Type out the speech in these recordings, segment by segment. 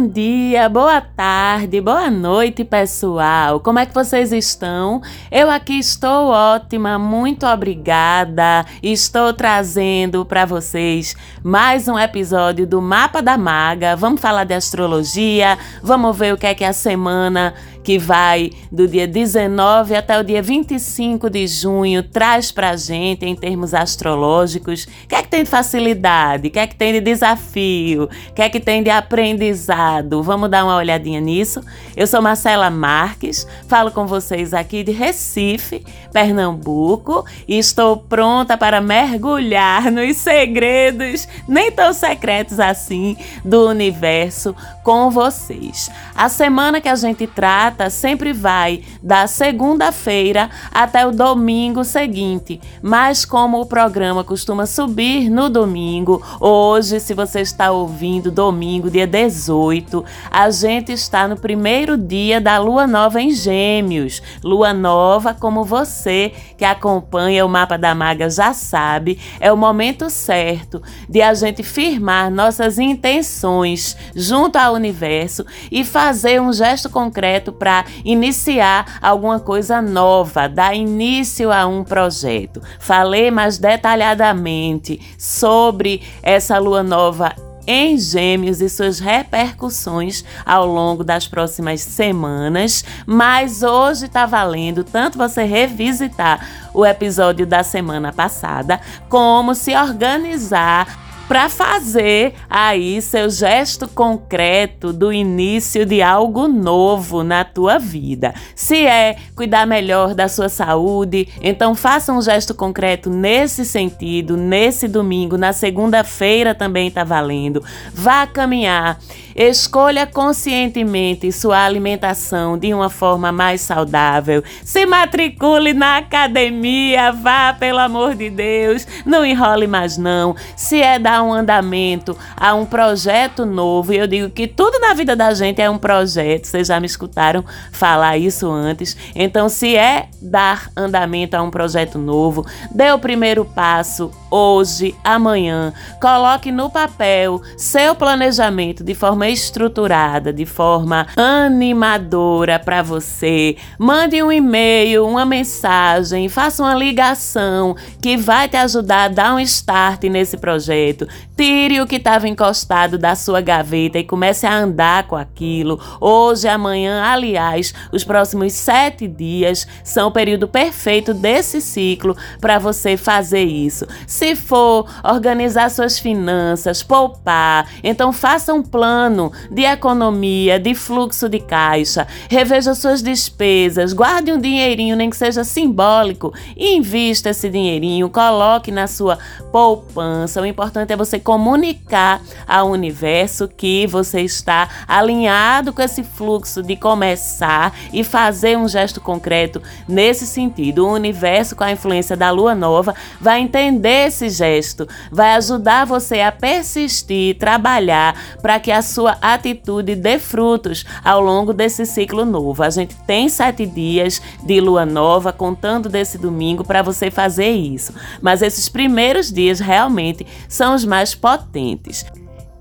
Bom dia, boa tarde, boa noite, pessoal. Como é que vocês estão? Eu aqui estou ótima, muito obrigada. Estou trazendo para vocês mais um episódio do Mapa da Maga. Vamos falar de astrologia, vamos ver o que é que a semana que vai do dia 19 até o dia 25 de junho, traz para a gente em termos astrológicos. O que é que tem de facilidade? O que é que tem de desafio? O que é que tem de aprendizado? Vamos dar uma olhadinha nisso? Eu sou Marcela Marques, falo com vocês aqui de Recife, Pernambuco, e estou pronta para mergulhar nos segredos, nem tão secretos assim, do universo com vocês. A semana que a gente trata data sempre vai da segunda-feira até o domingo seguinte, mas como o programa costuma subir no domingo, hoje, se você está ouvindo domingo, dia 18, a gente está no primeiro dia da lua nova em Gêmeos. Lua nova, como você que acompanha o mapa da maga já sabe, é o momento certo de a gente firmar nossas intenções junto ao universo e fazer um gesto concreto para iniciar alguma coisa nova, dar início a um projeto. Falei mais detalhadamente sobre essa lua nova em Gêmeos e suas repercussões ao longo das próximas semanas, mas hoje está valendo tanto você revisitar o episódio da semana passada, como se organizar para fazer aí seu gesto concreto do início de algo novo na tua vida. Se é cuidar melhor da sua saúde, então faça um gesto concreto nesse sentido, nesse domingo, na segunda-feira também está valendo. Vá caminhar Escolha conscientemente sua alimentação de uma forma mais saudável. Se matricule na academia, vá, pelo amor de Deus. Não enrole mais não. Se é dar um andamento a um projeto novo, e eu digo que tudo na vida da gente é um projeto. Vocês já me escutaram falar isso antes. Então, se é dar andamento a um projeto novo, dê o primeiro passo hoje, amanhã. Coloque no papel seu planejamento de forma estruturada, de forma animadora para você. Mande um e-mail, uma mensagem, faça uma ligação que vai te ajudar a dar um start nesse projeto. Tire o que estava encostado da sua gaveta e comece a andar com aquilo. Hoje, amanhã, aliás, os próximos sete dias são o período perfeito desse ciclo para você fazer isso. Se for organizar suas finanças, poupar, então faça um plano de economia, de fluxo de caixa, reveja suas despesas, guarde um dinheirinho, nem que seja simbólico, invista esse dinheirinho, coloque na sua poupança. O importante é você comunicar ao universo que você está alinhado com esse fluxo de começar e fazer um gesto concreto nesse sentido. O universo, com a influência da lua nova, vai entender esse gesto, vai ajudar você a persistir, trabalhar para que a sua atitude dê frutos ao longo desse ciclo novo. A gente tem sete dias de lua nova, contando desse domingo, para você fazer isso. Mas esses primeiros dias realmente são os mais potentes.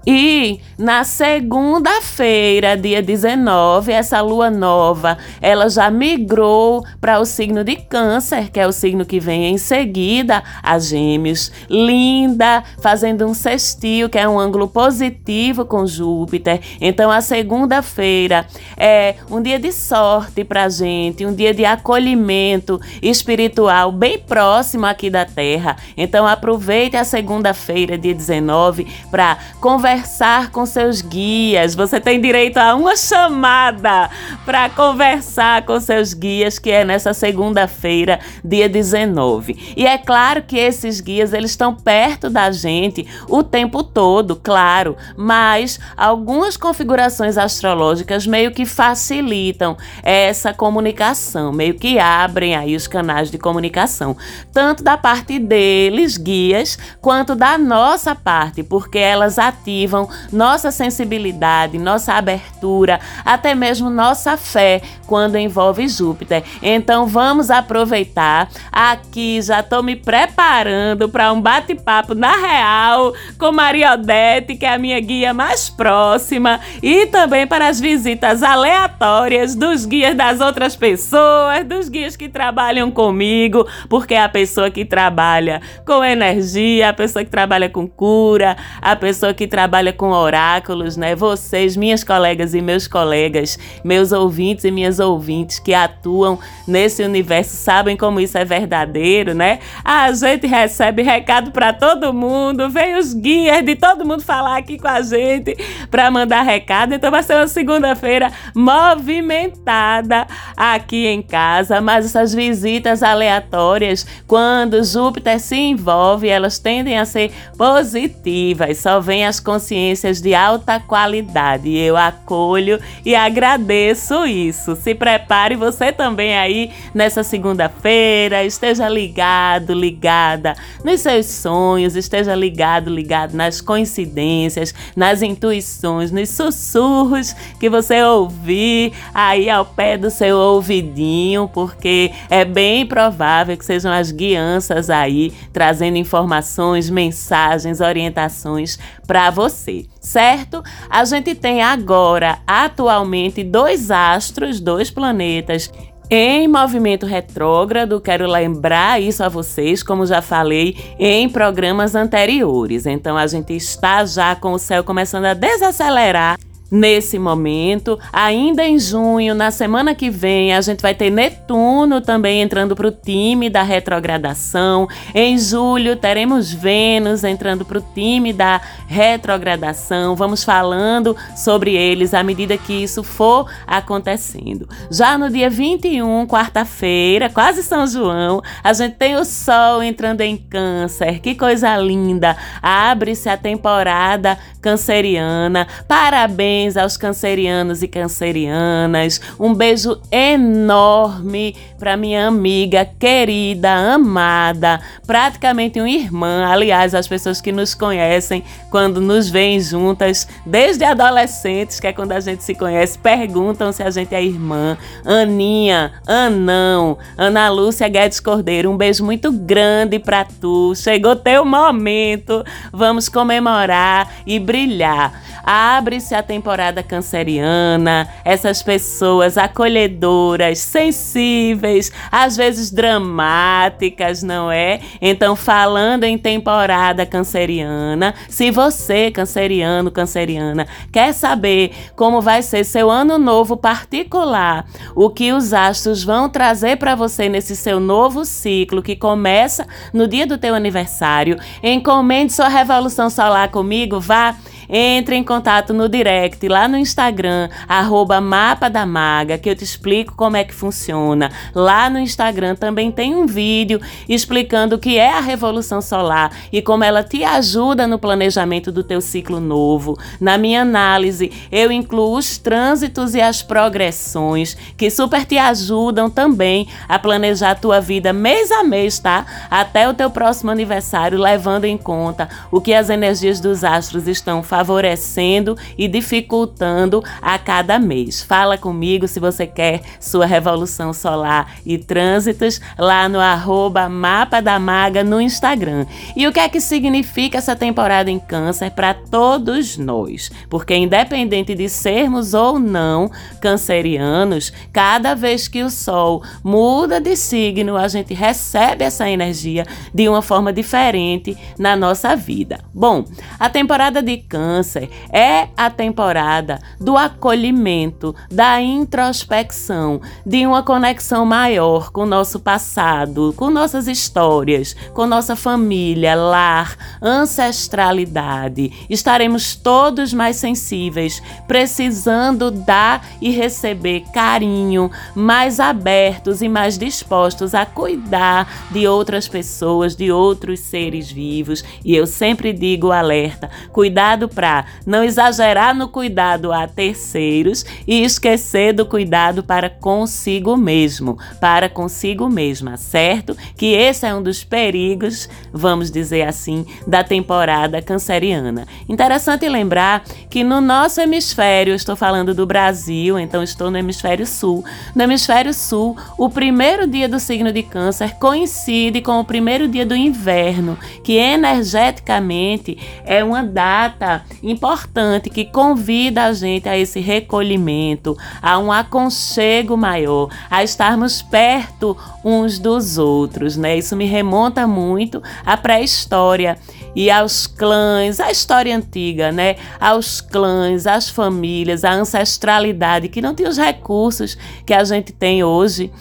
E na segunda-feira, dia 19, essa lua nova, ela já migrou para o signo de Câncer, que é o signo que vem em seguida a Gêmeos. Linda, fazendo um sextil, que é um ângulo positivo com Júpiter. Então a segunda-feira é um dia de sorte para gente, um dia de acolhimento espiritual bem próximo aqui da Terra. Então aproveite a segunda-feira, dia 19, para conversar conversar com seus guias. Você tem direito a uma chamada para conversar com seus guias, que é nessa segunda-feira, dia 19. E é claro que esses guias eles estão perto da gente o tempo todo, claro, mas algumas configurações astrológicas meio que facilitam essa comunicação, meio que abrem aí os canais de comunicação, tanto da parte deles, guias, quanto da nossa parte, porque elas ativam ativam nossa sensibilidade, nossa abertura, até mesmo nossa fé quando envolve Júpiter. Então vamos aproveitar. Aqui já estou me preparando para um bate-papo na real com Maria Odete, que é a minha guia mais próxima, e também para as visitas aleatórias dos guias das outras pessoas, dos guias que trabalham comigo, porque é a pessoa que trabalha com energia, a pessoa que trabalha com cura, a pessoa que trabalha com oráculos, né? Vocês, minhas colegas e meus colegas, meus ouvintes e minhas ouvintes que atuam nesse universo sabem como isso é verdadeiro, né? A gente recebe recado para todo mundo, vem os guias de todo mundo falar aqui com a gente para mandar recado. Então vai ser uma segunda-feira movimentada aqui em casa, mas essas visitas aleatórias, quando Júpiter se envolve, elas tendem a ser positivas. Só vem as consciências de alta qualidade. Eu acolho e agradeço isso. Se prepare você também aí nessa segunda-feira, esteja ligado, ligada nos seus sonhos, esteja ligado, ligado nas coincidências, nas intuições, nos sussurros que você ouvir aí ao pé do seu ouvidinho, porque é bem provável que sejam as guianças aí trazendo informações, mensagens, orientações para você, certo? A gente tem agora, atualmente, dois astros, dois planetas em movimento retrógrado, quero lembrar isso a vocês, como já falei em programas anteriores. Então a gente está já com o céu começando a desacelerar nesse momento. Ainda em junho, na semana que vem, a gente vai ter Netuno também entrando para o time da retrogradação. Em julho, teremos Vênus entrando para o time da retrogradação. Vamos falando sobre eles à medida que isso for acontecendo. Já no dia 21, quarta-feira, quase São João, a gente tem o Sol entrando em Câncer. Que coisa linda! Abre-se a temporada canceriana. Parabéns Parabéns aos cancerianos e cancerianas. Um beijo enorme para minha amiga querida, amada, praticamente uma irmã. Aliás, as pessoas que nos conhecem quando nos veem juntas, desde adolescentes, que é quando a gente se conhece, perguntam se a gente é irmã. Aninha, Anão, Ana Lúcia Guedes Cordeiro, um beijo muito grande para tu. Chegou teu momento. Vamos comemorar e brilhar. Abre-se a temporada canceriana, essas pessoas acolhedoras, sensíveis, às vezes dramáticas, não é? Então, falando em temporada canceriana, se você, canceriano, canceriana, quer saber como vai ser seu ano novo particular, o que os astros vão trazer para você nesse seu novo ciclo que começa no dia do teu aniversário, encomende sua revolução solar comigo, vá entre em contato no direct lá no Instagram, arroba Mapa da Maga, que eu te explico como é que funciona. Lá no Instagram também tem um vídeo explicando o que é a Revolução Solar e como ela te ajuda no planejamento do teu ciclo novo. Na minha análise, eu incluo os trânsitos e as progressões que super te ajudam também a planejar a tua vida mês a mês, tá? Até o teu próximo aniversário, levando em conta o que as energias dos astros estão fazendo favorecendo e dificultando a cada mês. Fala comigo se você quer sua revolução solar e trânsitos lá no arroba Mapa da Maga no Instagram. E o que é que significa essa temporada em câncer para todos nós? Porque independente de sermos ou não cancerianos, cada vez que o Sol muda de signo, a gente recebe essa energia de uma forma diferente na nossa vida. Bom, a temporada de câncer Câncer é a temporada do acolhimento, da introspecção, de uma conexão maior com o nosso passado, com nossas histórias, com nossa família, lar, ancestralidade. Estaremos todos mais sensíveis, precisando dar e receber carinho, mais abertos e mais dispostos a cuidar de outras pessoas, de outros seres vivos. E eu sempre digo alerta: cuidado para não exagerar no cuidado a terceiros e esquecer do cuidado para consigo mesmo, para consigo mesma, certo? Que esse é um dos perigos, vamos dizer assim, da temporada canceriana. Interessante lembrar que no nosso hemisfério, estou falando do Brasil, então estou no hemisfério sul. No hemisfério sul, o primeiro dia do signo de Câncer coincide com o primeiro dia do inverno, que energeticamente é uma data importante que convida a gente a esse recolhimento, a um aconchego maior, a estarmos perto uns dos outros, né? Isso me remonta muito à pré-história e aos clãs, à história antiga, né? Aos clãs, às famílias, à ancestralidade que não tinha os recursos que a gente tem hoje.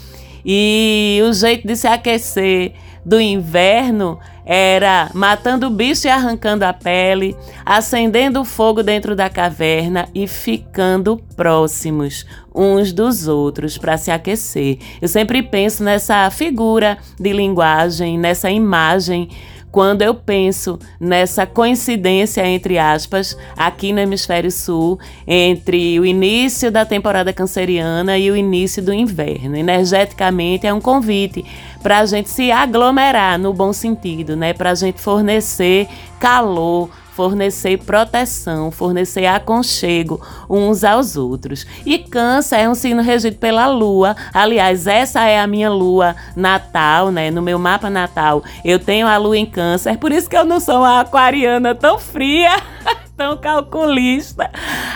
E o jeito de se aquecer do inverno era matando o bicho e arrancando a pele, acendendo o fogo dentro da caverna e ficando próximos uns dos outros para se aquecer. Eu sempre penso nessa figura de linguagem, nessa imagem quando eu penso nessa coincidência, entre aspas, aqui no Hemisfério Sul, entre o início da temporada canceriana e o início do inverno. Energeticamente é um convite para a gente se aglomerar no bom sentido, né? Para a gente fornecer calor, fornecer proteção, fornecer aconchego uns aos outros. E Câncer é um signo regido pela lua. Aliás, essa é a minha lua natal, né? No meu mapa natal, eu tenho a lua em Câncer, por isso que eu não sou uma aquariana tão fria. tão calculista.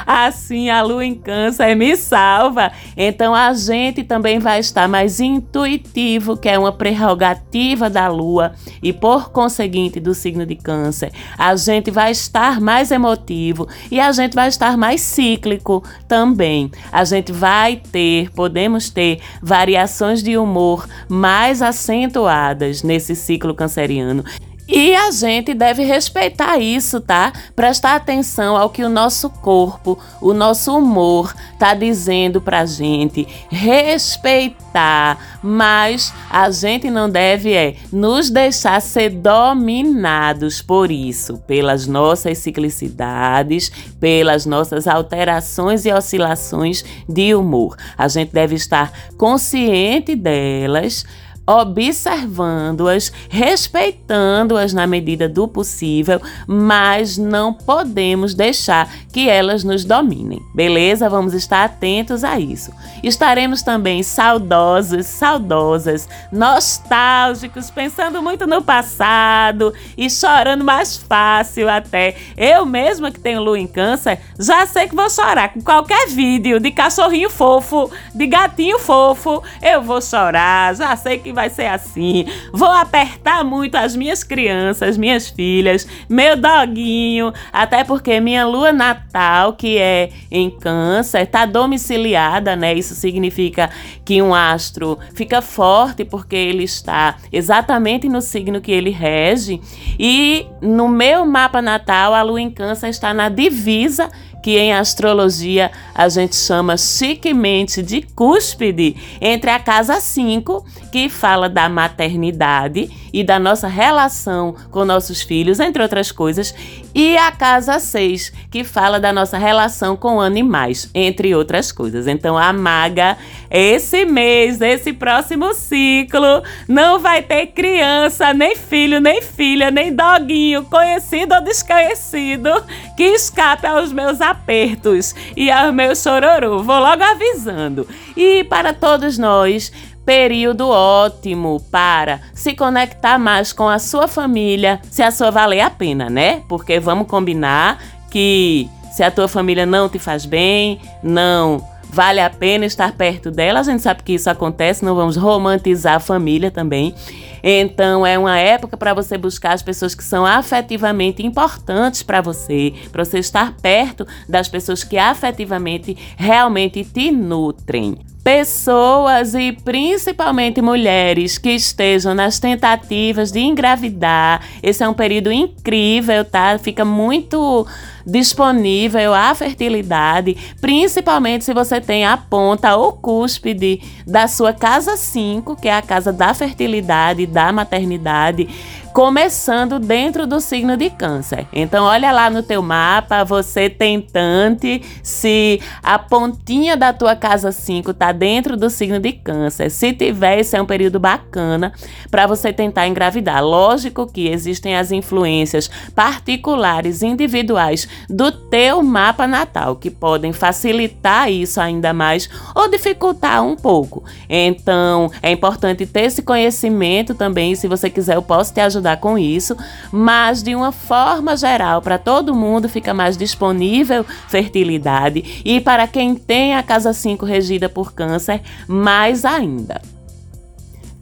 Assim, a lua em câncer me salva. Então, a gente também vai estar mais intuitivo, que é uma prerrogativa da lua, e por conseguinte do signo de câncer. A gente vai estar mais emotivo e a gente vai estar mais cíclico também. A gente vai ter, podemos ter variações de humor mais acentuadas nesse ciclo canceriano. E a gente deve respeitar isso, tá? Prestar atenção ao que o nosso corpo, o nosso humor tá dizendo pra gente. Respeitar, mas a gente não deve é nos deixar ser dominados por isso, pelas nossas ciclicidades, pelas nossas alterações e oscilações de humor. A gente deve estar consciente delas observando-as, respeitando-as na medida do possível, mas não podemos deixar que elas nos dominem, beleza? Vamos estar atentos a isso. Estaremos também saudosos, saudosas, nostálgicos, pensando muito no passado e chorando mais fácil até. Eu mesma que tenho lua em câncer, já sei que vou chorar com qualquer vídeo de cachorrinho fofo, de gatinho fofo, eu vou chorar, já sei vai ser assim. Vou apertar muito as minhas crianças, minhas filhas, meu doguinho, até porque minha lua natal, que é em Câncer, tá domiciliada, né? Isso significa que um astro fica forte porque ele está exatamente no signo que ele rege. E no meu mapa natal, a lua em Câncer está na divisa que em astrologia a gente chama chiquemente de cúspide, entre a casa 5, que fala da maternidade e da nossa relação com nossos filhos, entre outras coisas, e a casa 6, que fala da nossa relação com animais, entre outras coisas. Então, a maga, esse mês, esse próximo ciclo, não vai ter criança, nem filho, nem filha, nem doguinho, conhecido ou desconhecido, que escape aos meus apertos e aos meus chororô. Vou logo avisando. E para todos nós, período ótimo para se conectar mais com a sua família, se a sua valer a pena, né? Porque vamos combinar que se a tua família não te faz bem, não vale a pena estar perto dela. A gente sabe que isso acontece, não vamos romantizar a família também. Então é uma época para você buscar as pessoas que são afetivamente importantes para você, para você estar perto das pessoas que afetivamente realmente te nutrem pessoas e principalmente mulheres que estejam nas tentativas de engravidar. Esse é um período incrível, tá? Fica muito disponível à fertilidade, principalmente se você tem a ponta ou cúspide da sua casa 5, que é a casa da fertilidade, da maternidade começando dentro do signo de Câncer. Então olha lá no teu mapa, você tentante, se a pontinha da tua casa 5 tá dentro do signo de Câncer. Se tiver, esse é um período bacana para você tentar engravidar. Lógico que existem as influências particulares individuais do teu mapa natal que podem facilitar isso ainda mais ou dificultar um pouco. Então, é importante ter esse conhecimento também, se você quiser eu posso te ajudar ajudar com isso, mas de uma forma geral, para todo mundo fica mais disponível fertilidade e para quem tem a casa 5 regida por câncer, mais ainda.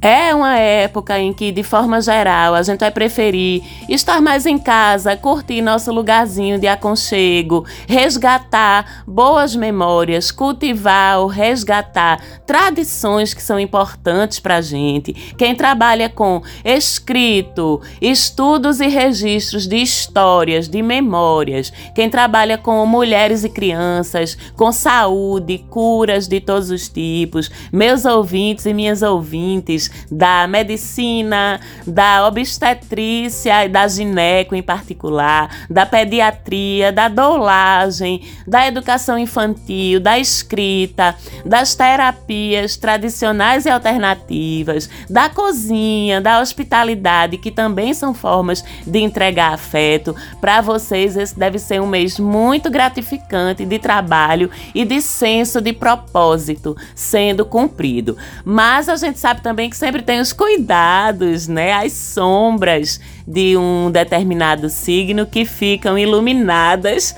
É uma época em que, de forma geral, a gente vai preferir estar mais em casa, curtir nosso lugarzinho de aconchego, resgatar boas memórias, cultivar ou resgatar tradições que são importantes para a gente. Quem trabalha com escrito, estudos e registros de histórias, de memórias, quem trabalha com mulheres e crianças, com saúde, curas de todos os tipos, meus ouvintes e minhas ouvintes da medicina, da obstetrícia e da gineco em particular, da pediatria, da doulagem, da educação infantil, da escrita, das terapias tradicionais e alternativas, da cozinha, da hospitalidade, que também são formas de entregar afeto. Para vocês, esse deve ser um mês muito gratificante de trabalho e de senso de propósito sendo cumprido. Mas a gente sabe também que sempre tem os cuidados, né? As sombras de um determinado signo que ficam iluminadas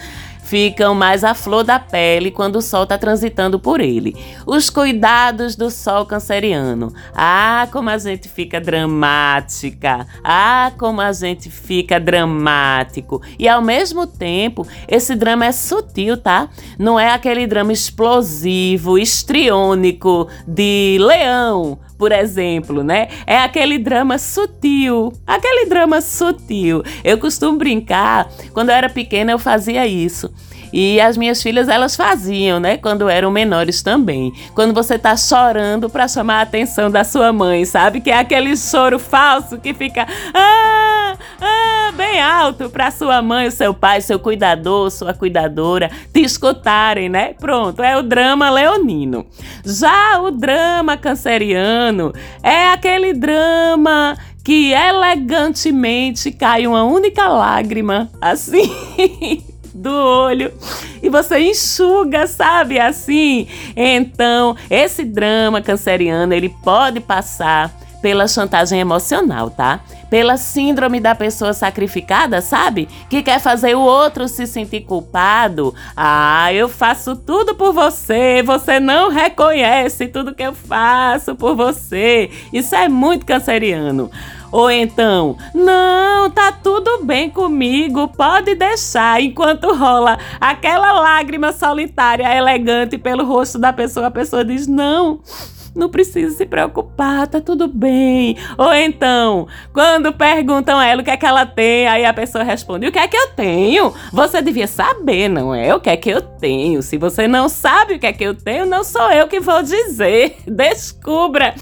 ficam mais à flor da pele quando o sol está transitando por ele. Os cuidados do sol canceriano. Ah, como a gente fica dramática. Ah, como a gente fica dramático. E ao mesmo tempo, esse drama é sutil, tá? Não é aquele drama explosivo, estriônico de leão, por exemplo, né? É aquele drama sutil, aquele drama sutil. Eu costumo brincar, quando eu era pequena eu fazia isso. E as minhas filhas, elas faziam, né? Quando eram menores também. Quando você tá chorando para chamar a atenção da sua mãe, sabe? Que é aquele choro falso que fica ah, ah, bem alto para sua mãe, seu pai, seu cuidador, sua cuidadora te escutarem, né? Pronto, é o drama leonino. Já o drama canceriano é aquele drama que elegantemente cai uma única lágrima, assim. do olho e você enxuga, sabe? Assim. Então, esse drama canceriano, ele pode passar pela chantagem emocional, tá? Pela síndrome da pessoa sacrificada, sabe? Que quer fazer o outro se sentir culpado. Ah, eu faço tudo por você, você não reconhece tudo que eu faço por você. Isso é muito canceriano. Ou então, não, tá tudo bem comigo, pode deixar, enquanto rola aquela lágrima solitária elegante pelo rosto da pessoa, a pessoa diz: não não precisa se preocupar, tá tudo bem. Ou então, quando perguntam a ela o que é que ela tem, aí a pessoa responde: O que é que eu tenho? Você devia saber, não é? O que é que eu tenho? Se você não sabe o que é que eu tenho, não sou eu que vou dizer. Descubra.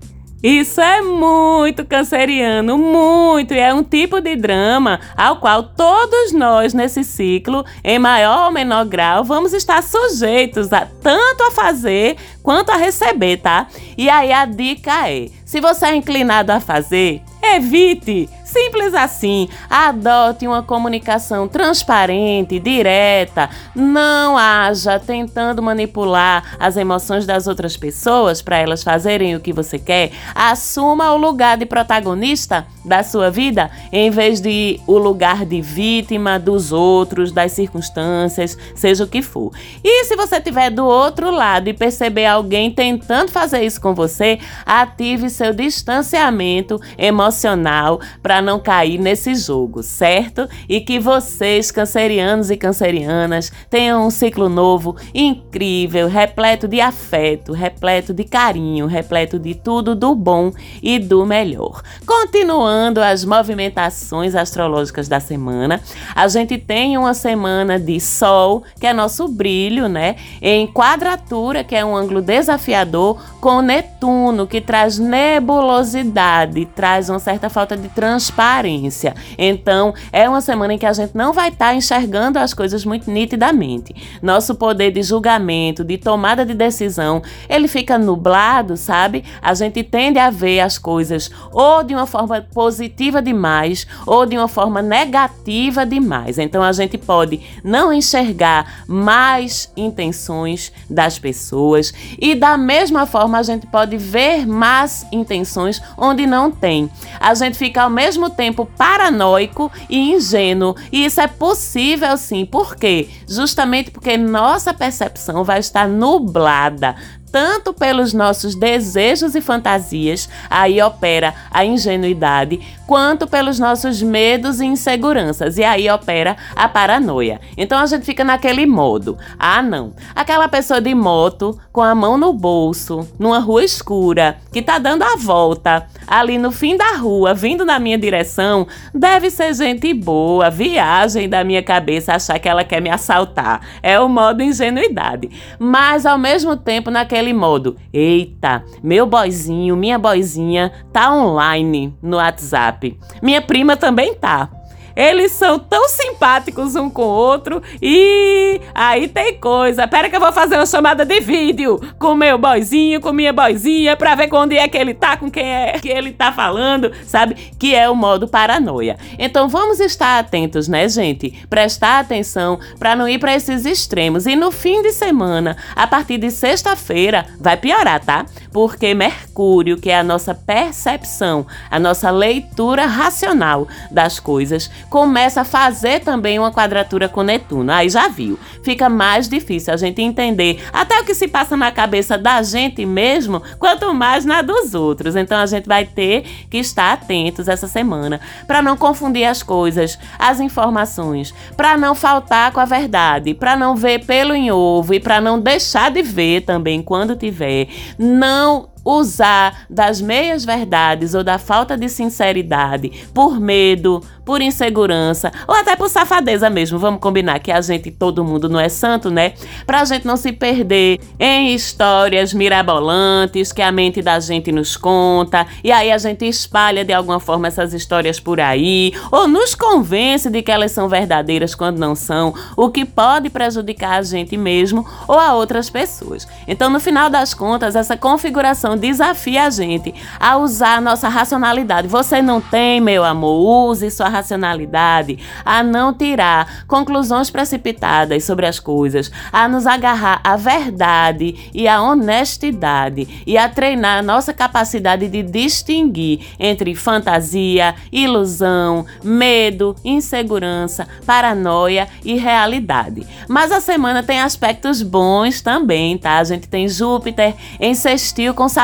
Isso é muito canceriano, muito, e é um tipo de drama ao qual todos nós nesse ciclo, em maior ou menor grau, vamos estar sujeitos a tanto a fazer quanto a receber, tá? E aí a dica é: se você é inclinado a fazer, evite Simples assim. Adote uma comunicação transparente, direta. Não haja tentando manipular as emoções das outras pessoas para elas fazerem o que você quer. Assuma o lugar de protagonista da sua vida em vez de o lugar de vítima dos outros, das circunstâncias, seja o que for. E se você estiver do outro lado e perceber alguém tentando fazer isso com você, ative seu distanciamento emocional para não cair nesse jogo, certo? E que vocês, cancerianos e cancerianas, tenham um ciclo novo incrível, repleto de afeto, repleto de carinho, repleto de tudo do bom e do melhor. Continuando as movimentações astrológicas da semana, a gente tem uma semana de Sol, que é nosso brilho, né? Em quadratura, que é um ângulo desafiador, com Netuno, que traz nebulosidade, traz uma certa falta de transparência transparência. Então, é uma semana em que a gente não vai estar tá enxergando as coisas muito nitidamente. Nosso poder de julgamento, de tomada de decisão, ele fica nublado, sabe? A gente tende a ver as coisas ou de uma forma positiva demais ou de uma forma negativa demais. Então, a gente pode não enxergar mais intenções das pessoas e da mesma forma a gente pode ver más intenções onde não tem. A gente fica ao mesmo tempo paranoico e ingênuo, e isso é possível sim. Por quê? Justamente porque nossa percepção vai estar nublada tanto pelos nossos desejos e fantasias, aí opera a ingenuidade, quanto pelos nossos medos e inseguranças, e aí opera a paranoia. Então a gente fica naquele modo: ah, não, aquela pessoa de moto com a mão no bolso, numa rua escura, que tá dando a volta ali no fim da rua, vindo na minha direção, deve ser gente boa, viagem da minha cabeça achar que ela quer me assaltar. É o modo ingenuidade. Mas ao mesmo tempo, naquele naquele modo: eita, meu boizinho, minha boizinha tá online no WhatsApp. Minha prima também tá. Eles são tão simpáticos um com o outro e aí tem coisa. Pera que eu vou fazer uma chamada de vídeo com meu boizinho, com minha boizinha, pra ver onde é que ele tá, com quem é que ele tá falando, sabe? Que é o modo paranoia. Então vamos estar atentos, né, gente? Prestar atenção para não ir para esses extremos. E no fim de semana, a partir de sexta-feira, vai piorar, tá? Porque Mercúrio, que é a nossa percepção, a nossa leitura racional das coisas, começa a fazer também uma quadratura com Netuno. Aí já viu, fica mais difícil a gente entender até o que se passa na cabeça da gente mesmo, quanto mais na dos outros. Então a gente vai ter que estar atentos essa semana para não confundir as coisas, as informações, para não faltar com a verdade, para não ver pelo em ovo e para não deixar de ver também quando tiver. Não usar das meias verdades ou da falta de sinceridade por medo, por insegurança ou até por safadeza mesmo. Vamos combinar que a gente, todo mundo não é santo, né? Pra gente não se perder em histórias mirabolantes que a mente da gente nos conta e aí a gente espalha de alguma forma essas histórias por aí ou nos convence de que elas são verdadeiras quando não são, o que pode prejudicar a gente mesmo ou a outras pessoas. Então, no final das contas, essa configuração desafia a gente a usar a nossa racionalidade. Você não tem, meu amor, use sua racionalidade, a não tirar conclusões precipitadas sobre as coisas, a nos agarrar à verdade e à honestidade e a treinar a nossa capacidade de distinguir entre fantasia, ilusão, medo, insegurança, paranoia e realidade. Mas a semana tem aspectos bons também, tá? A gente tem Júpiter em sextil com Saturno,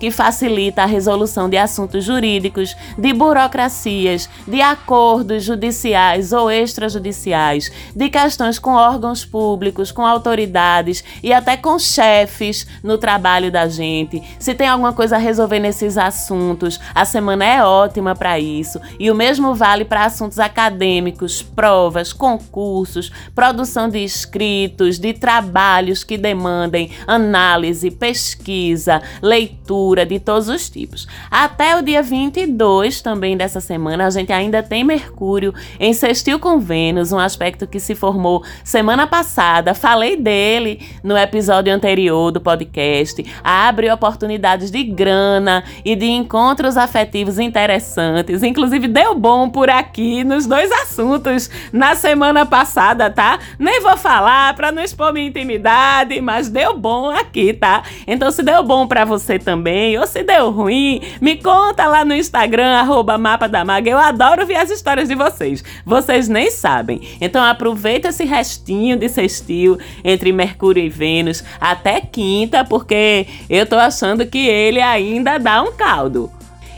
que facilita a resolução de assuntos jurídicos, de burocracias, de acordos judiciais ou extrajudiciais, de questões com órgãos públicos, com autoridades e até com chefes no trabalho da gente. Se tem alguma coisa a resolver nesses assuntos, a semana é ótima para isso. E o mesmo vale para assuntos acadêmicos, provas, concursos, produção de escritos, de trabalhos que demandem análise, pesquisa, leitura de todos os tipos. Até o dia 22 também dessa semana, a gente ainda tem Mercúrio em sextil com Vênus, um aspecto que se formou semana passada. Falei dele no episódio anterior do podcast. Abre oportunidades de grana e de encontros afetivos interessantes. Inclusive, deu bom por aqui nos dois assuntos na semana passada, tá? Nem vou falar para não expor minha intimidade, mas deu bom aqui, tá? Então, se deu bom para você também, ou se deu ruim, me conta lá no Instagram, arroba Mapa da Maga. Eu adoro ver as histórias de vocês. Vocês nem sabem. Então aproveita esse restinho de sextil entre Mercúrio e Vênus até quinta, porque eu tô achando que ele ainda dá um caldo.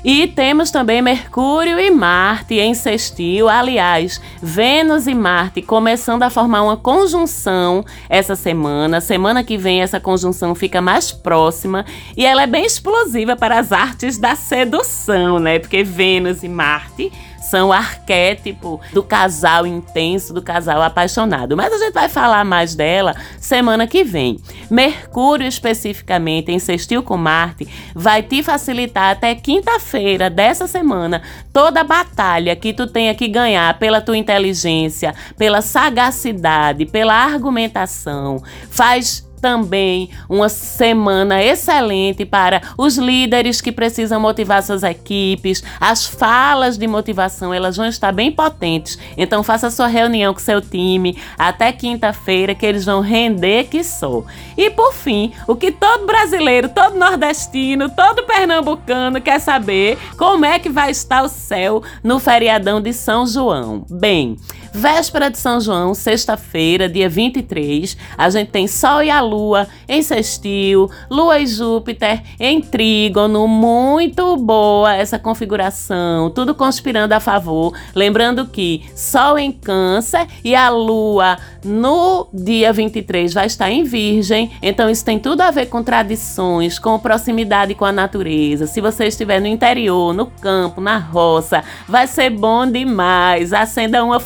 E temos também Mercúrio e Marte em sextil, aliás, Vênus e Marte começando a formar uma conjunção essa semana. Semana que vem essa conjunção fica mais próxima e ela é bem explosiva para as artes da sedução, né? Porque Vênus e Marte são arquétipo do casal intenso, do casal apaixonado. Mas a gente vai falar mais dela semana que vem. Mercúrio, especificamente, em sextil com Marte, vai te facilitar até quinta-feira dessa semana toda a batalha que tu tenha que ganhar pela tua inteligência, pela sagacidade, pela argumentação. Faz também uma semana excelente para os líderes que precisam motivar suas equipes. As falas de motivação, elas vão estar bem potentes. Então faça sua reunião com seu time até quinta-feira que eles vão render que sou. E por fim, o que todo brasileiro, todo nordestino, todo pernambucano quer saber, como é que vai estar o céu no feriadão de São João. Bem, véspera de São João, sexta-feira, dia 23, a gente tem Sol e a Lua em sextil, Lua e Júpiter em trígono, muito boa essa configuração, tudo conspirando a favor. Lembrando que Sol em Câncer e a Lua no dia 23 vai estar em Virgem, então isso tem tudo a ver com tradições, com proximidade com a natureza. Se você estiver no interior, no campo, na roça, vai ser bom demais. Acenda uma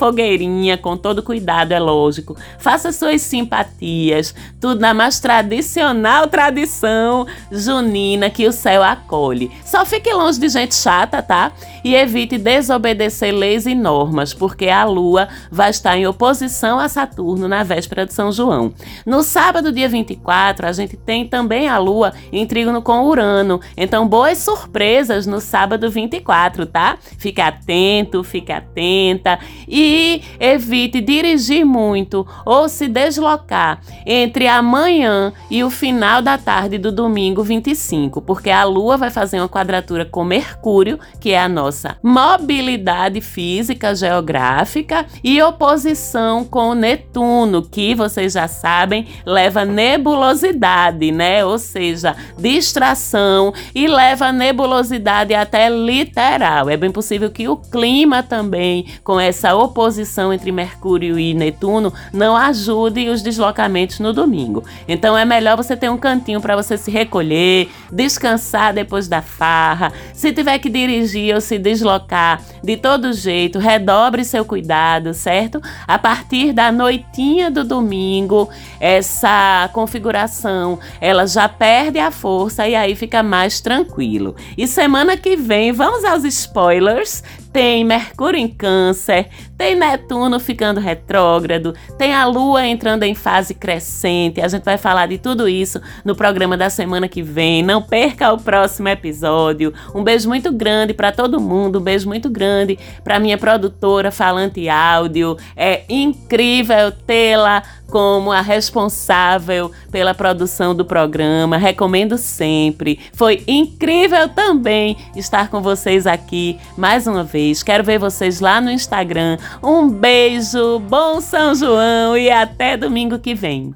com todo cuidado, é lógico. Faça suas simpatias, tudo na mais tradicional tradição junina que o céu acolhe. Só fique longe de gente chata, tá? E evite desobedecer leis e normas, porque a lua vai estar em oposição a Saturno na véspera de São João. No sábado, dia 24, a gente tem também a lua em trígono com Urano. Então, boas surpresas no sábado 24, tá? Fique atento, fique atenta e evite dirigir muito ou se deslocar entre amanhã e o final da tarde do domingo 25, porque a lua vai fazer uma quadratura com Mercúrio, que é a nossa mobilidade física geográfica, e oposição com Netuno, que vocês já sabem, leva nebulosidade, né? Ou seja, distração e leva nebulosidade até literal. É bem possível que o clima também, com essa oposição entre Mercúrio e Netuno, não ajude os deslocamentos no domingo. Então é melhor você ter um cantinho para você se recolher, descansar depois da farra. Se tiver que dirigir ou se deslocar de todo jeito, redobre seu cuidado, certo? A partir da noitinha do domingo, essa configuração, ela já perde a força e aí fica mais tranquilo. E semana que vem, vamos aos spoilers tem Mercúrio em Câncer, tem Netuno ficando retrógrado, tem a Lua entrando em fase crescente. A gente vai falar de tudo isso no programa da semana que vem. Não perca o próximo episódio. Um beijo muito grande para todo mundo, um beijo muito grande para minha produtora Falante Áudio. É incrível tê-la como a responsável pela produção do programa. Recomendo sempre. Foi incrível também estar com vocês aqui mais uma vez. Quero ver vocês lá no Instagram. Um beijo, bom São João e até domingo que vem.